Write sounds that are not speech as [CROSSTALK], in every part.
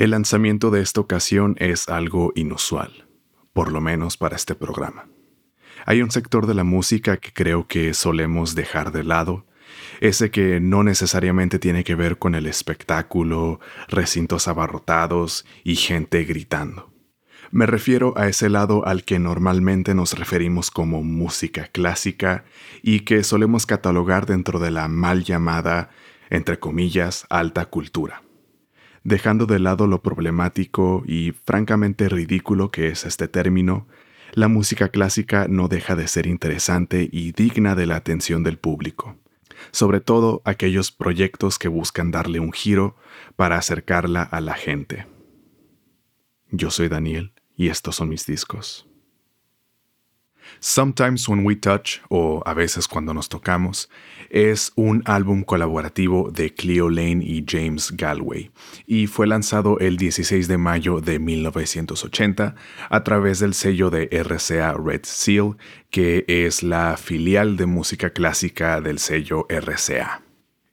El lanzamiento de esta ocasión es algo inusual, por lo menos para este programa. Hay un sector de la música que creo que solemos dejar de lado, ese que no necesariamente tiene que ver con el espectáculo, recintos abarrotados y gente gritando. Me refiero a ese lado al que normalmente nos referimos como música clásica y que solemos catalogar dentro de la mal llamada, entre comillas, alta cultura. Dejando de lado lo problemático y francamente ridículo que es este término, la música clásica no deja de ser interesante y digna de la atención del público, sobre todo aquellos proyectos que buscan darle un giro para acercarla a la gente. Yo soy Daniel y estos son mis discos. Sometimes When We Touch, o a veces cuando nos tocamos, es un álbum colaborativo de Cleo Lane y James Galway, y fue lanzado el 16 de mayo de 1980 a través del sello de RCA Red Seal, que es la filial de música clásica del sello RCA.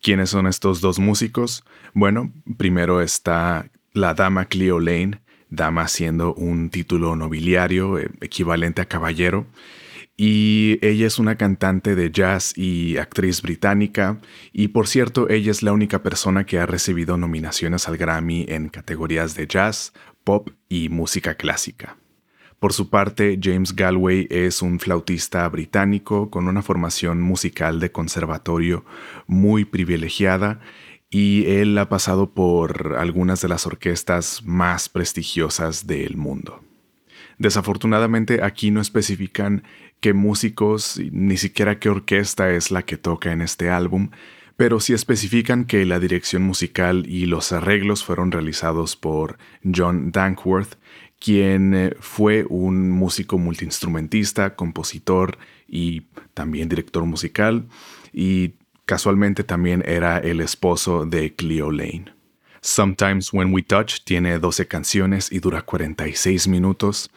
¿Quiénes son estos dos músicos? Bueno, primero está la dama Cleo Lane, dama siendo un título nobiliario eh, equivalente a caballero. Y ella es una cantante de jazz y actriz británica. Y por cierto, ella es la única persona que ha recibido nominaciones al Grammy en categorías de jazz, pop y música clásica. Por su parte, James Galway es un flautista británico con una formación musical de conservatorio muy privilegiada y él ha pasado por algunas de las orquestas más prestigiosas del mundo. Desafortunadamente aquí no especifican qué músicos ni siquiera qué orquesta es la que toca en este álbum, pero sí especifican que la dirección musical y los arreglos fueron realizados por John Dankworth, quien eh, fue un músico multiinstrumentista, compositor y también director musical, y Casualmente también era el esposo de Cleo Lane. Sometimes When We Touch tiene 12 canciones y dura 46 minutos.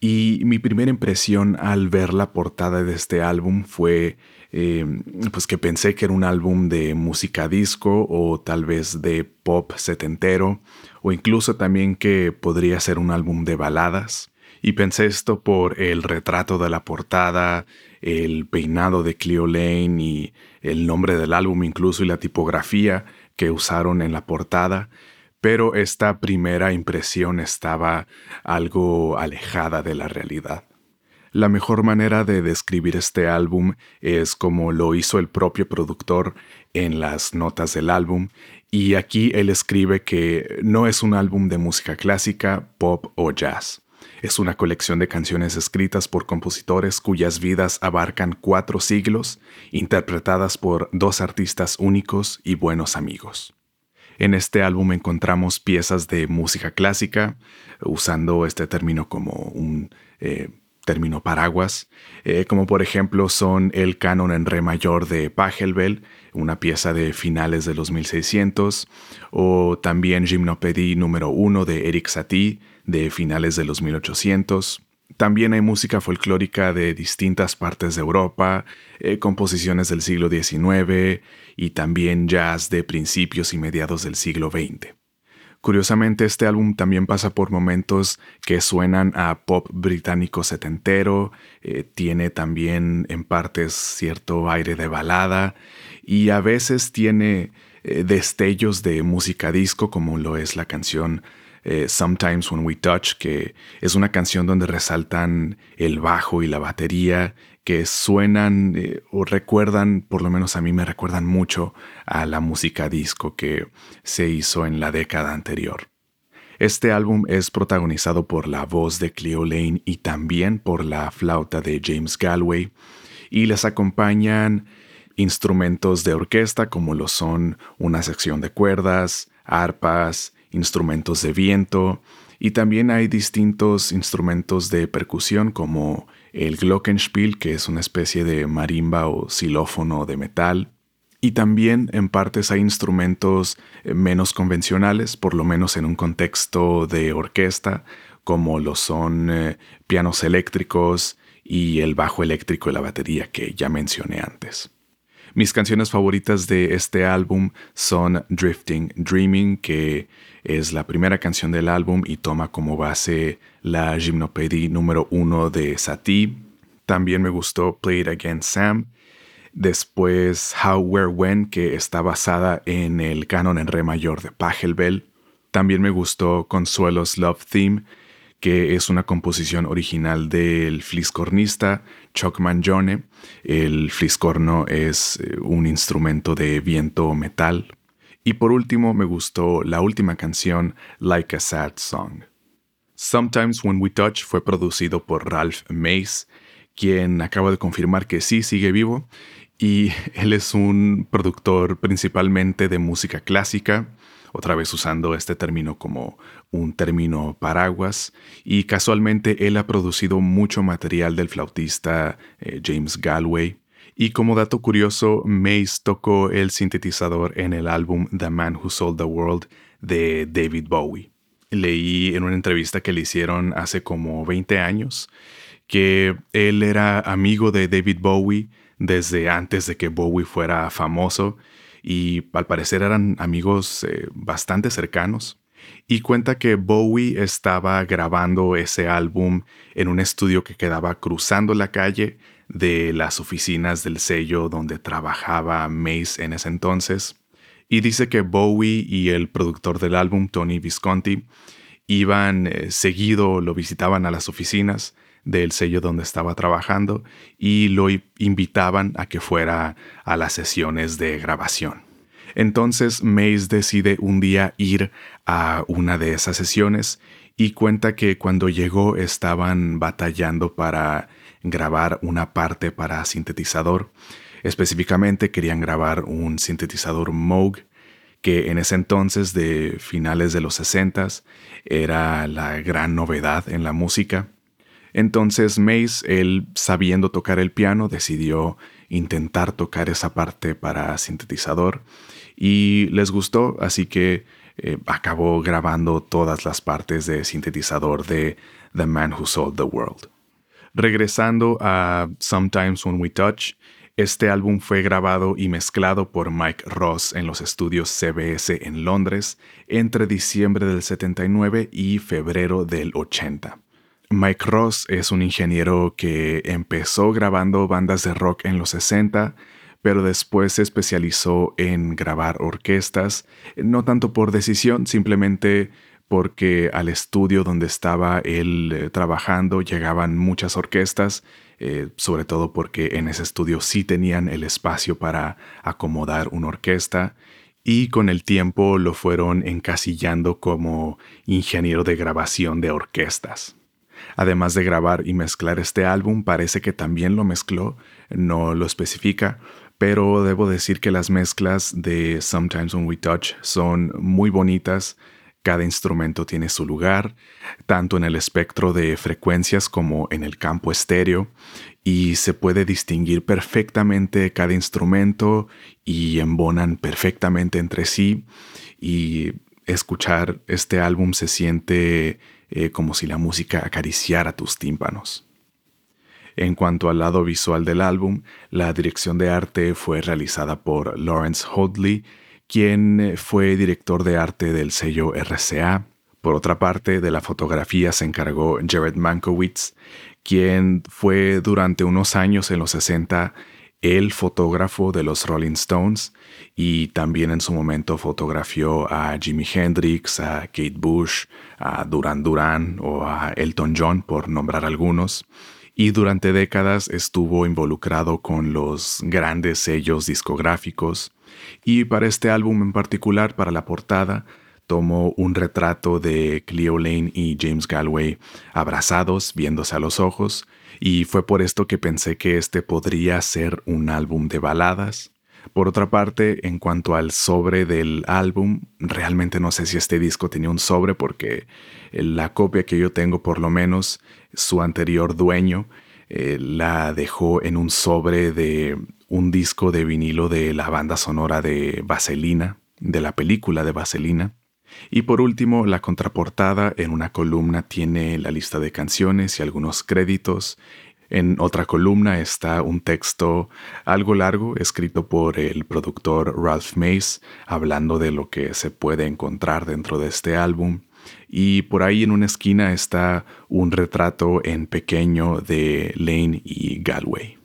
Y mi primera impresión al ver la portada de este álbum fue eh, pues que pensé que era un álbum de música disco o tal vez de pop setentero o incluso también que podría ser un álbum de baladas. Y pensé esto por el retrato de la portada, el peinado de Cleo Lane y el nombre del álbum incluso y la tipografía que usaron en la portada, pero esta primera impresión estaba algo alejada de la realidad. La mejor manera de describir este álbum es como lo hizo el propio productor en las notas del álbum, y aquí él escribe que no es un álbum de música clásica, pop o jazz. Es una colección de canciones escritas por compositores cuyas vidas abarcan cuatro siglos, interpretadas por dos artistas únicos y buenos amigos. En este álbum encontramos piezas de música clásica, usando este término como un eh, término paraguas, eh, como por ejemplo son el canon en re mayor de Pachelbel, una pieza de finales de los 1600, o también Gymnopédie número 1 de Eric Satie, de finales de los 1800. También hay música folclórica de distintas partes de Europa, eh, composiciones del siglo XIX y también jazz de principios y mediados del siglo XX. Curiosamente, este álbum también pasa por momentos que suenan a pop británico setentero, eh, tiene también en partes cierto aire de balada y a veces tiene eh, destellos de música disco como lo es la canción eh, Sometimes When We Touch, que es una canción donde resaltan el bajo y la batería, que suenan eh, o recuerdan, por lo menos a mí me recuerdan mucho a la música disco que se hizo en la década anterior. Este álbum es protagonizado por la voz de Cleo Lane y también por la flauta de James Galway, y les acompañan instrumentos de orquesta como lo son una sección de cuerdas, arpas, instrumentos de viento y también hay distintos instrumentos de percusión como el glockenspiel, que es una especie de marimba o xilófono de metal. Y también en partes hay instrumentos eh, menos convencionales, por lo menos en un contexto de orquesta, como lo son eh, pianos eléctricos y el bajo eléctrico y la batería que ya mencioné antes. Mis canciones favoritas de este álbum son Drifting Dreaming, que Es la primera canción del álbum y toma como base la Gymnopédie número uno de Satie. También me gustó Play It Again Sam. Después How, Where, When, que está basada en el canon en re mayor de Pachelbel. También me gustó Consuelo's Love Theme, que es una composición original del fliscornista Chuck Mangione. El fliscorno es eh, un instrumento de viento metal. Y por último me gustó la última canción, Like a Sad Song. Sometimes When We Touch fue producido por Ralph Mace, quien acaba de confirmar que sí sigue vivo, y [LAUGHS] él es un productor principalmente de música clásica, otra vez usando este término como un término paraguas, y casualmente él ha producido mucho material del flautista eh, James Galway. Y como dato curioso, Mace tocó el sintetizador en el álbum The Man Who Sold the World de David Bowie. Leí en una entrevista que le hicieron hace como 20 años que él era amigo de David Bowie desde antes de que Bowie fuera famoso y al parecer eran amigos eh, bastante cercanos. Y cuenta que Bowie estaba grabando ese álbum en un estudio que quedaba cruzando la calle de las oficinas del sello donde trabajaba Mace en ese entonces. Y dice que Bowie y el productor del álbum, Tony Visconti, iban eh, seguido, lo visitaban a las oficinas del sello donde estaba trabajando y lo invitaban a que fuera a las sesiones de grabación. Entonces Mace decide un día ir a una de esas sesiones y cuenta que cuando llegó estaban batallando para grabar una parte para sintetizador. Específicamente querían grabar un sintetizador Moog que en ese entonces de finales de los 60 era la gran novedad en la música. Entonces Mace, él sabiendo tocar el piano, decidió intentar tocar esa parte para sintetizador y les gustó, así que eh, acabó grabando todas las partes de sintetizador de The Man Who Sold the World. Regresando a Sometimes When We Touch, este álbum fue grabado y mezclado por Mike Ross en los estudios CBS en Londres entre diciembre del 79 y febrero del 80. Mike Ross es un ingeniero que empezó grabando bandas de rock en los 60, pero después se especializó en grabar orquestas, no tanto por decisión, simplemente porque al estudio donde estaba él eh, trabajando llegaban muchas orquestas, eh, sobre todo porque en ese estudio sí tenían el espacio para acomodar una orquesta y con el tiempo lo fueron encasillando como ingeniero de grabación de orquestas. Además de grabar y mezclar este álbum, parece que también lo mezcló, no lo especifica, pero debo decir que las mezclas de Sometimes When We Touch son muy bonitas. Cada instrumento tiene su lugar, tanto en el espectro de frecuencias como en el campo estéreo, y se puede distinguir perfectamente cada instrumento y embonan perfectamente entre sí, y escuchar este álbum se siente eh, como si la música acariciara tus tímpanos. En cuanto al lado visual del álbum, la dirección de arte fue realizada por Lawrence Hoadley, quien eh, fue director de arte del sello RCA. Por otra parte, de la fotografía se encargó Jared Mankowitz, quien fue durante unos años en los 60 el fotógrafo de los Rolling Stones y también en su momento fotografió a Jimi Hendrix, a Kate Bush, a Duran Duran o a Elton John, por nombrar algunos. Y durante décadas estuvo involucrado con los grandes sellos discográficos. Y para este álbum en particular, para la portada, tomó un retrato de Cleo Lane y James Galway abrazados, viéndose a los ojos, y fue por esto que pensé que este podría ser un álbum de baladas. Por otra parte, en cuanto al sobre del álbum, realmente no sé si este disco tenía un sobre porque la copia que yo tengo por lo menos, su anterior dueño, eh, la dejó en un sobre de un disco de vinilo de la banda sonora de Vaselina, de la película de Vaselina. Y por último, la contraportada en una columna tiene la lista de canciones y algunos créditos. En otra columna está un texto algo largo escrito por el productor Ralph Mace hablando de lo que se puede encontrar dentro de este álbum. Y por ahí en una esquina está un retrato en pequeño de Lane y Galway.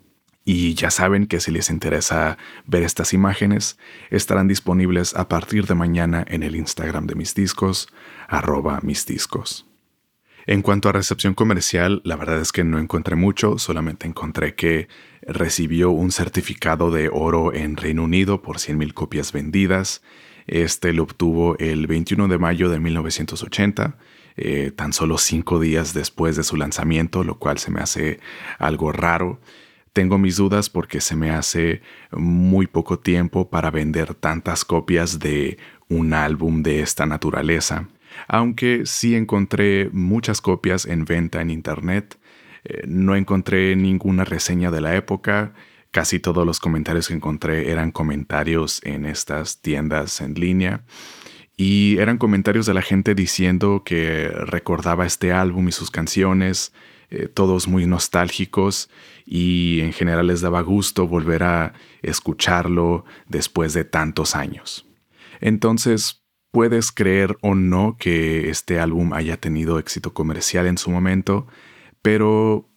Y ya saben que si les interesa ver estas imágenes, estarán disponibles a partir de mañana en el Instagram de mis discos, arroba mis discos. En cuanto a recepción comercial, la verdad es que no encontré mucho, solamente encontré que recibió un certificado de oro en Reino Unido por 100.000 copias vendidas. Este lo obtuvo el 21 de mayo de 1980, eh, tan solo cinco días después de su lanzamiento, lo cual se me hace algo raro. Tengo mis dudas porque se me hace muy poco tiempo para vender tantas copias de un álbum de esta naturaleza aunque sí encontré muchas copias en venta en Internet. Eh, no encontré ninguna reseña de la época. Casi todos los comentarios que encontré eran comentarios en estas tiendas en línea. Y eran comentarios de la gente diciendo que recordaba este álbum y sus canciones, eh, todos muy nostálgicos y en general les daba gusto volver a escucharlo después de tantos años. Entonces, Puedes creer o no que este álbum haya tenido éxito comercial en su momento, pero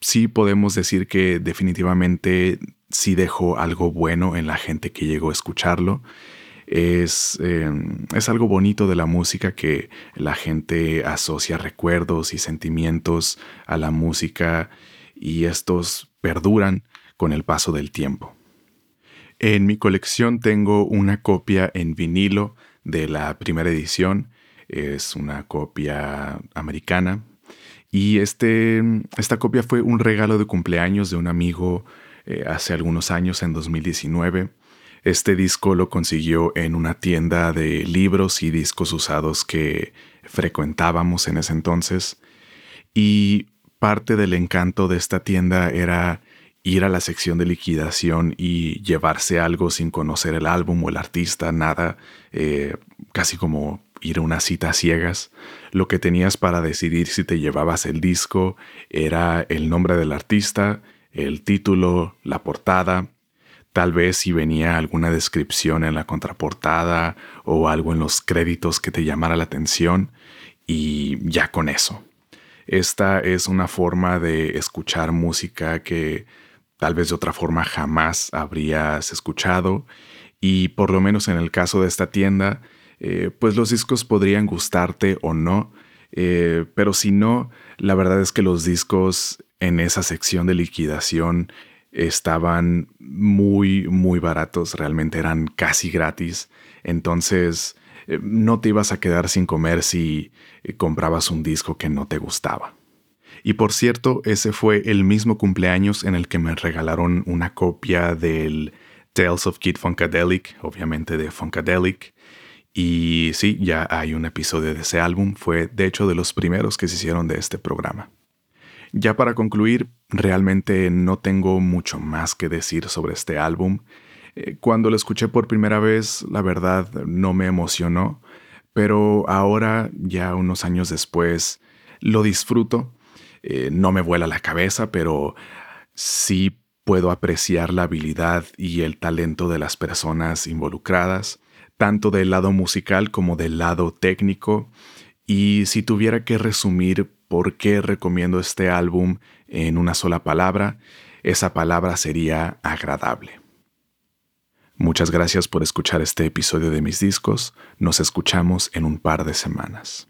sí podemos decir que definitivamente sí dejó algo bueno en la gente que llegó a escucharlo. Es, em, es, algo bonito de la música que la gente asocia recuerdos y sentimientos a la música y estos perduran con el paso del tiempo. En mi colección tengo una copia en vinilo de la primera edición. Es una copia americana. Y este, esta copia fue un regalo de cumpleaños de un amigo eh, hace algunos años, en 2019. Este disco lo consiguió en una tienda de libros y discos usados que frecuentábamos en ese entonces. Y parte del encanto de esta tienda era ir a la sección de liquidación y llevarse algo sin conocer el álbum o el artista, nada, eh, casi como ir a una cita a ciegas. Lo que tenías para decidir si te llevabas el disco era el nombre del artista, el título, la portada, tal vez si venía alguna descripción en la contraportada o algo en los créditos que te llamara la atención y ya con eso. Esta es una forma de escuchar música que tal vez de otra forma jamás habrías escuchado y por lo menos en el caso de esta tienda, eh, pues los discos podrían gustarte o no, eh, pero si no, la verdad es que los discos en esa sección de liquidación estaban muy, muy baratos, realmente eran casi gratis, entonces eh, no te ibas a quedar sin comer si comprabas un disco que no te gustaba. Y por cierto, ese fue el mismo cumpleaños en el que me regalaron una copia del Tales of Kid Funkadelic, obviamente de Funkadelic. Y sí, ya hay un episodio de ese álbum, fue de hecho de los primeros que se hicieron de este programa. Ya para concluir, realmente no tengo mucho más que decir sobre este álbum. Eh, cuando lo escuché por primera vez, la verdad no me emocionó, pero ahora, ya unos años después, lo disfruto eh, no me vuela la cabeza, pero sí puedo apreciar la habilidad y el talento de las personas involucradas, tanto del lado musical como del lado técnico. Y si tuviera que resumir por qué recomiendo este álbum en una sola palabra, esa palabra sería agradable. Muchas gracias por escuchar este episodio de mis discos. Nos escuchamos en un par de semanas.